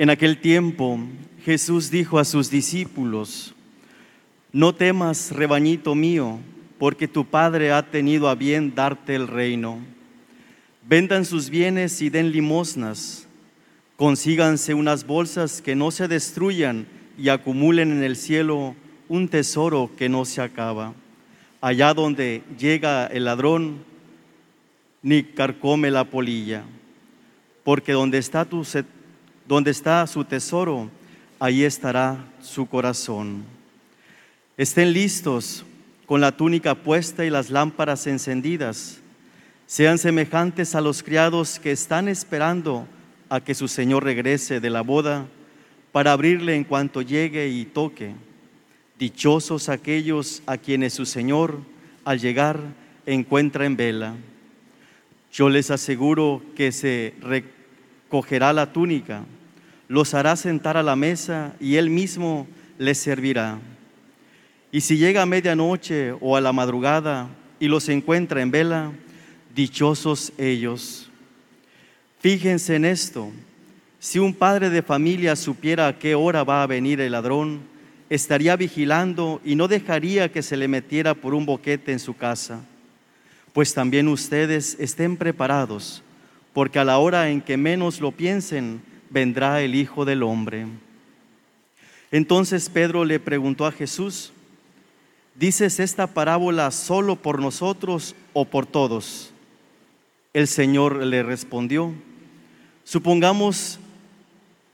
En aquel tiempo Jesús dijo a sus discípulos, no temas, rebañito mío, porque tu Padre ha tenido a bien darte el reino. Vendan sus bienes y den limosnas. Consíganse unas bolsas que no se destruyan y acumulen en el cielo un tesoro que no se acaba. Allá donde llega el ladrón, ni carcome la polilla. Porque donde está, tu, donde está su tesoro, ahí estará su corazón. Estén listos con la túnica puesta y las lámparas encendidas. Sean semejantes a los criados que están esperando a que su Señor regrese de la boda para abrirle en cuanto llegue y toque. Dichosos aquellos a quienes su Señor al llegar encuentra en vela. Yo les aseguro que se recogerá la túnica, los hará sentar a la mesa y él mismo les servirá. Y si llega a medianoche o a la madrugada y los encuentra en vela, dichosos ellos. Fíjense en esto, si un padre de familia supiera a qué hora va a venir el ladrón, estaría vigilando y no dejaría que se le metiera por un boquete en su casa. Pues también ustedes estén preparados, porque a la hora en que menos lo piensen, vendrá el Hijo del Hombre. Entonces Pedro le preguntó a Jesús, ¿dices esta parábola solo por nosotros o por todos? El Señor le respondió, Supongamos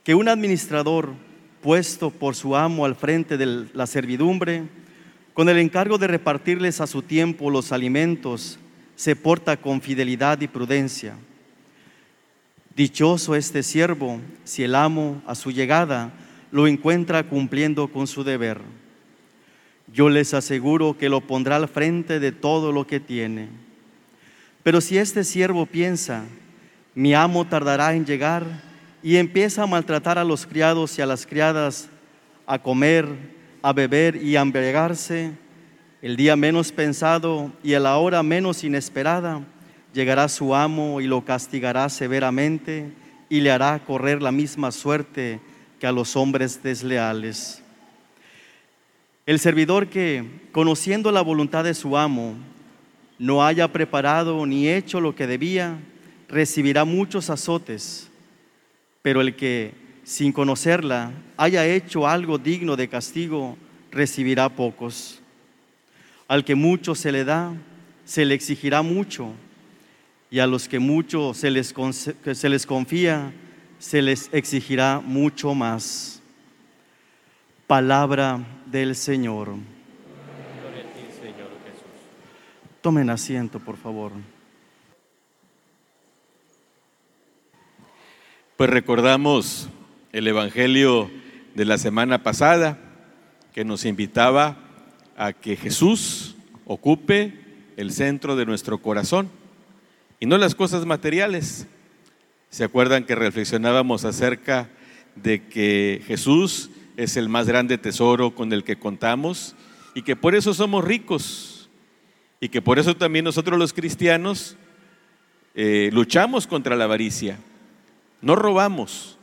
que un administrador puesto por su amo al frente de la servidumbre, con el encargo de repartirles a su tiempo los alimentos, se porta con fidelidad y prudencia. Dichoso este siervo si el amo a su llegada lo encuentra cumpliendo con su deber. Yo les aseguro que lo pondrá al frente de todo lo que tiene. Pero si este siervo piensa, mi amo tardará en llegar y empieza a maltratar a los criados y a las criadas, a comer, a beber y a embriagarse. El día menos pensado y a la hora menos inesperada, llegará su amo y lo castigará severamente y le hará correr la misma suerte que a los hombres desleales. El servidor que, conociendo la voluntad de su amo, no haya preparado ni hecho lo que debía, recibirá muchos azotes, pero el que sin conocerla haya hecho algo digno de castigo, recibirá pocos. Al que mucho se le da, se le exigirá mucho, y a los que mucho se les, se les confía, se les exigirá mucho más. Palabra del Señor. Tomen asiento, por favor. Pues recordamos el Evangelio de la semana pasada que nos invitaba a que Jesús ocupe el centro de nuestro corazón y no las cosas materiales. ¿Se acuerdan que reflexionábamos acerca de que Jesús es el más grande tesoro con el que contamos y que por eso somos ricos y que por eso también nosotros los cristianos eh, luchamos contra la avaricia? No robamos,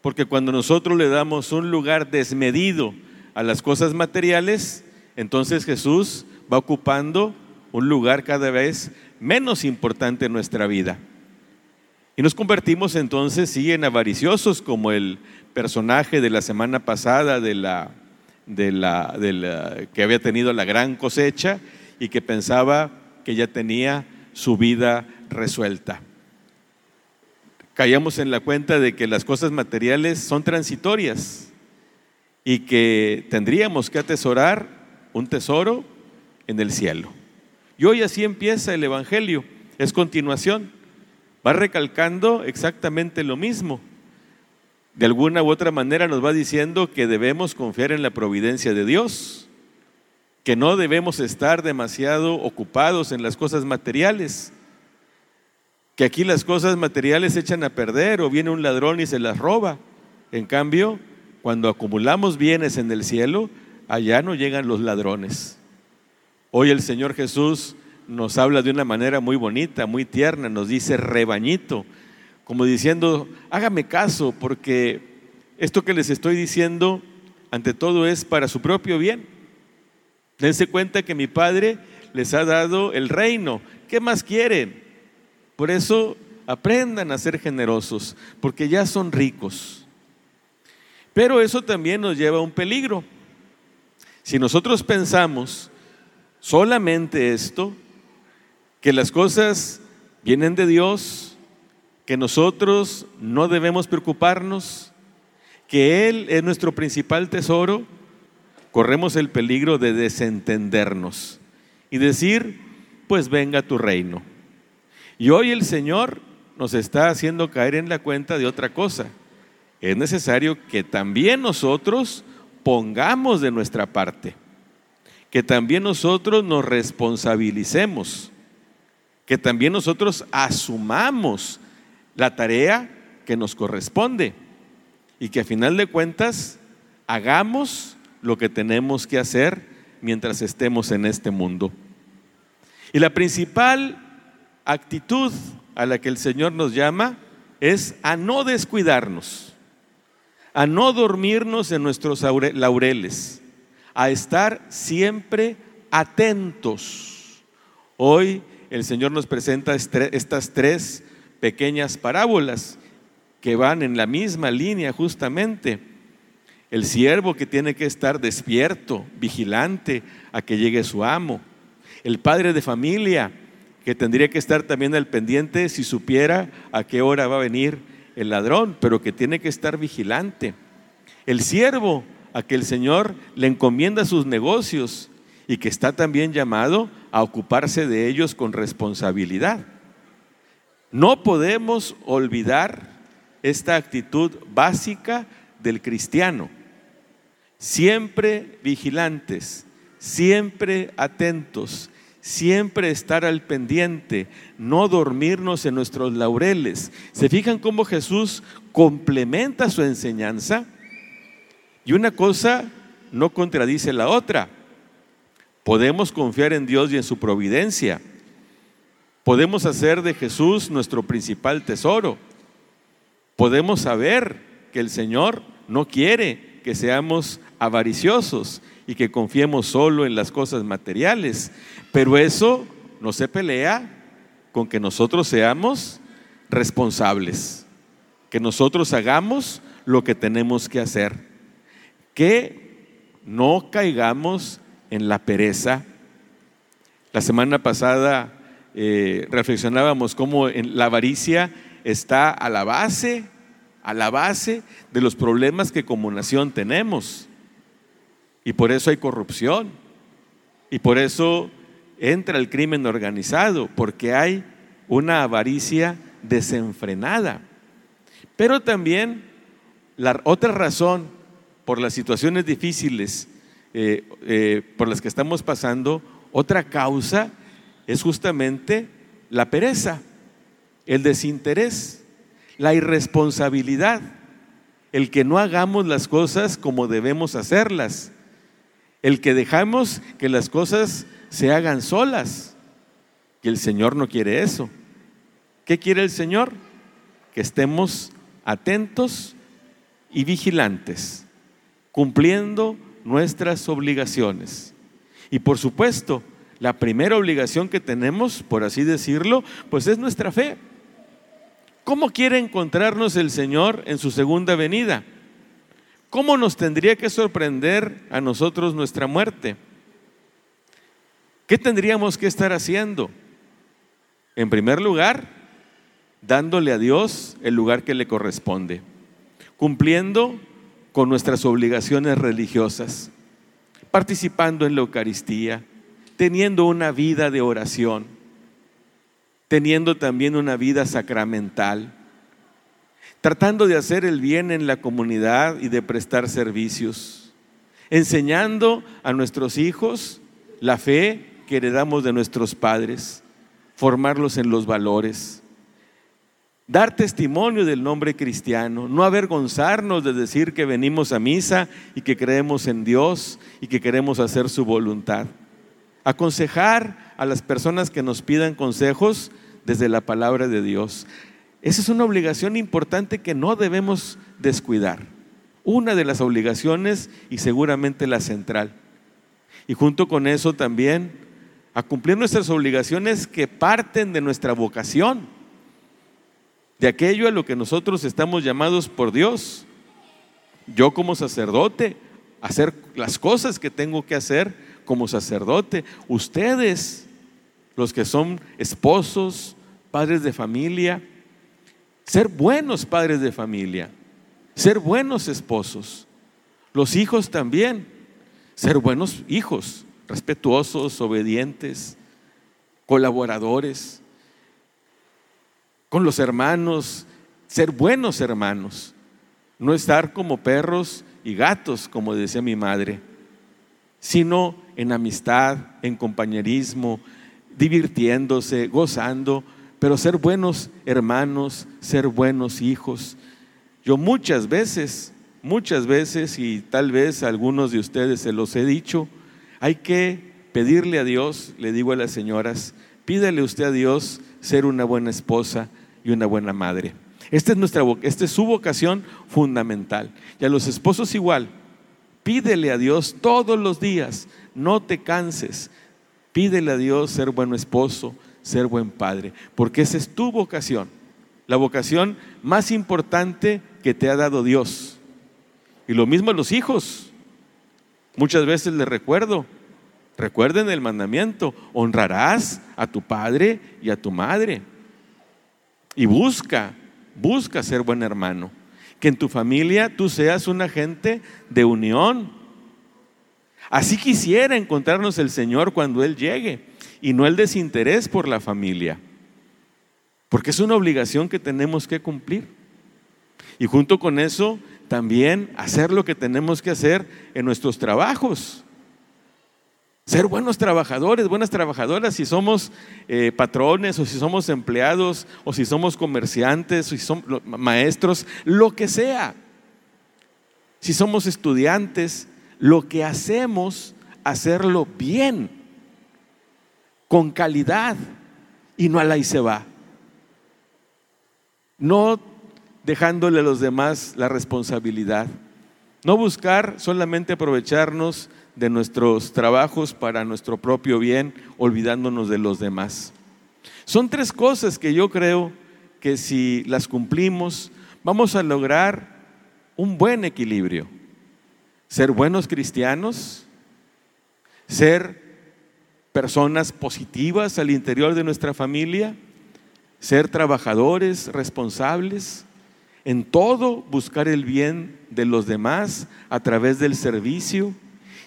porque cuando nosotros le damos un lugar desmedido a las cosas materiales, entonces Jesús va ocupando un lugar cada vez menos importante en nuestra vida. Y nos convertimos entonces, sí, en avariciosos, como el personaje de la semana pasada de la, de la, de la, que había tenido la gran cosecha y que pensaba que ya tenía su vida resuelta caíamos en la cuenta de que las cosas materiales son transitorias y que tendríamos que atesorar un tesoro en el cielo. Y hoy así empieza el Evangelio, es continuación. va recalcando exactamente lo mismo. De alguna u otra manera nos va diciendo que debemos confiar en la providencia de Dios, que no debemos estar demasiado ocupados en las cosas materiales, que aquí las cosas materiales se echan a perder o viene un ladrón y se las roba. En cambio, cuando acumulamos bienes en el cielo, allá no llegan los ladrones. Hoy el Señor Jesús nos habla de una manera muy bonita, muy tierna, nos dice rebañito, como diciendo, hágame caso, porque esto que les estoy diciendo, ante todo, es para su propio bien. Dense cuenta que mi Padre les ha dado el reino. ¿Qué más quieren? Por eso aprendan a ser generosos, porque ya son ricos. Pero eso también nos lleva a un peligro. Si nosotros pensamos solamente esto, que las cosas vienen de Dios, que nosotros no debemos preocuparnos, que Él es nuestro principal tesoro, corremos el peligro de desentendernos y decir, pues venga tu reino. Y hoy el Señor nos está haciendo caer en la cuenta de otra cosa. Es necesario que también nosotros pongamos de nuestra parte, que también nosotros nos responsabilicemos que también nosotros asumamos la tarea que nos corresponde y que a final de cuentas hagamos lo que tenemos que hacer mientras estemos en este mundo. Y la principal actitud a la que el Señor nos llama es a no descuidarnos, a no dormirnos en nuestros laureles, a estar siempre atentos. Hoy el Señor nos presenta estas tres pequeñas parábolas que van en la misma línea justamente. El siervo que tiene que estar despierto, vigilante a que llegue su amo. El padre de familia que tendría que estar también al pendiente si supiera a qué hora va a venir el ladrón, pero que tiene que estar vigilante. El siervo a que el Señor le encomienda sus negocios y que está también llamado a ocuparse de ellos con responsabilidad. No podemos olvidar esta actitud básica del cristiano. Siempre vigilantes, siempre atentos, siempre estar al pendiente, no dormirnos en nuestros laureles. ¿Se fijan cómo Jesús complementa su enseñanza? Y una cosa no contradice la otra. Podemos confiar en Dios y en su providencia. Podemos hacer de Jesús nuestro principal tesoro. Podemos saber que el Señor no quiere que seamos avariciosos y que confiemos solo en las cosas materiales. Pero eso no se pelea con que nosotros seamos responsables, que nosotros hagamos lo que tenemos que hacer, que no caigamos en la pereza. La semana pasada eh, reflexionábamos cómo la avaricia está a la base, a la base de los problemas que como nación tenemos. Y por eso hay corrupción. Y por eso entra el crimen organizado, porque hay una avaricia desenfrenada. Pero también la otra razón por las situaciones difíciles eh, eh, por las que estamos pasando, otra causa es justamente la pereza, el desinterés, la irresponsabilidad, el que no hagamos las cosas como debemos hacerlas, el que dejamos que las cosas se hagan solas. Y el Señor no quiere eso. ¿Qué quiere el Señor? Que estemos atentos y vigilantes, cumpliendo nuestras obligaciones. Y por supuesto, la primera obligación que tenemos, por así decirlo, pues es nuestra fe. ¿Cómo quiere encontrarnos el Señor en su segunda venida? ¿Cómo nos tendría que sorprender a nosotros nuestra muerte? ¿Qué tendríamos que estar haciendo? En primer lugar, dándole a Dios el lugar que le corresponde, cumpliendo con nuestras obligaciones religiosas, participando en la Eucaristía, teniendo una vida de oración, teniendo también una vida sacramental, tratando de hacer el bien en la comunidad y de prestar servicios, enseñando a nuestros hijos la fe que heredamos de nuestros padres, formarlos en los valores, dar testimonio del nombre cristiano, no avergonzarnos de decir que venimos a misa y que creemos en Dios y que queremos hacer su voluntad. Aconsejar a las personas que nos pidan consejos desde la palabra de Dios. Esa es una obligación importante que no debemos descuidar. Una de las obligaciones y seguramente la central. Y junto con eso también a cumplir nuestras obligaciones que parten de nuestra vocación, de aquello a lo que nosotros estamos llamados por Dios. Yo como sacerdote, hacer las cosas que tengo que hacer como sacerdote. Ustedes, los que son esposos, padres de familia, ser buenos padres de familia, ser buenos esposos. Los hijos también, ser buenos hijos, respetuosos, obedientes, colaboradores. Con los hermanos, ser buenos hermanos, no estar como perros y gatos, como decía mi madre, sino en amistad, en compañerismo, divirtiéndose, gozando, pero ser buenos hermanos, ser buenos hijos. Yo muchas veces, muchas veces, y tal vez a algunos de ustedes se los he dicho, hay que pedirle a Dios, le digo a las señoras, pídale usted a Dios ser una buena esposa y una buena madre. Esta es, nuestra, esta es su vocación fundamental. Y a los esposos igual, pídele a Dios todos los días, no te canses, pídele a Dios ser buen esposo, ser buen padre, porque esa es tu vocación, la vocación más importante que te ha dado Dios. Y lo mismo a los hijos. Muchas veces les recuerdo, recuerden el mandamiento, honrarás a tu padre y a tu madre. Y busca, busca ser buen hermano. Que en tu familia tú seas un agente de unión. Así quisiera encontrarnos el Señor cuando Él llegue y no el desinterés por la familia, porque es una obligación que tenemos que cumplir. Y junto con eso, también hacer lo que tenemos que hacer en nuestros trabajos. Ser buenos trabajadores, buenas trabajadoras, si somos eh, patrones o si somos empleados o si somos comerciantes o si somos maestros, lo que sea. Si somos estudiantes, lo que hacemos, hacerlo bien con calidad y no a la y se va. No dejándole a los demás la responsabilidad. No buscar solamente aprovecharnos de nuestros trabajos para nuestro propio bien, olvidándonos de los demás. Son tres cosas que yo creo que si las cumplimos, vamos a lograr un buen equilibrio. Ser buenos cristianos, ser personas positivas al interior de nuestra familia, ser trabajadores responsables, en todo buscar el bien de los demás a través del servicio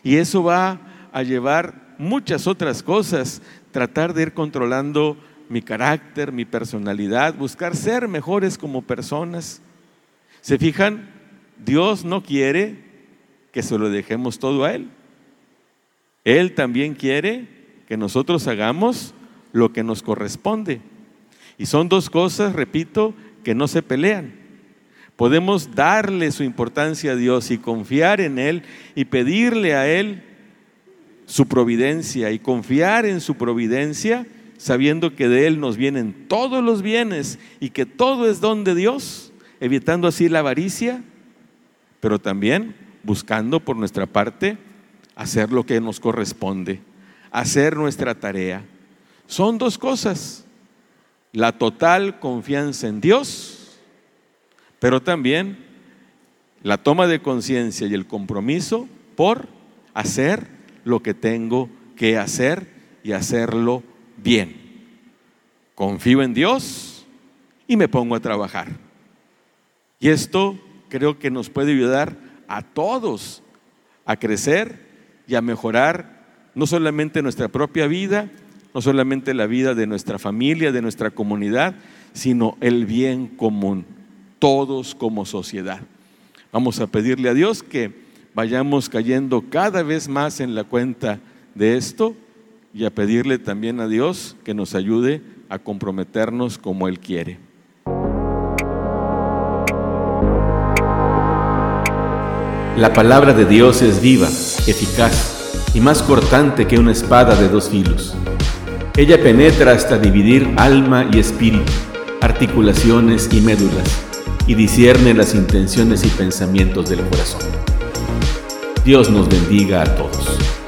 y eso va a llevar muchas otras cosas, tratar de ir controlando mi carácter, mi personalidad, buscar ser mejores como personas. ¿Se fijan? Dios no quiere que se lo dejemos todo a Él. Él también quiere que nosotros hagamos lo que nos corresponde. Y son dos cosas, repito, que no se pelean. Podemos darle su importancia a Dios y confiar en Él y pedirle a Él su providencia y confiar en su providencia sabiendo que de Él nos vienen todos los bienes y que todo es don de Dios, evitando así la avaricia, pero también buscando por nuestra parte hacer lo que nos corresponde hacer nuestra tarea. Son dos cosas, la total confianza en Dios, pero también la toma de conciencia y el compromiso por hacer lo que tengo que hacer y hacerlo bien. Confío en Dios y me pongo a trabajar. Y esto creo que nos puede ayudar a todos a crecer y a mejorar no solamente nuestra propia vida, no solamente la vida de nuestra familia, de nuestra comunidad, sino el bien común, todos como sociedad. Vamos a pedirle a Dios que vayamos cayendo cada vez más en la cuenta de esto y a pedirle también a Dios que nos ayude a comprometernos como Él quiere. La palabra de Dios es viva, eficaz y más cortante que una espada de dos filos. Ella penetra hasta dividir alma y espíritu, articulaciones y médulas, y discierne las intenciones y pensamientos del corazón. Dios nos bendiga a todos.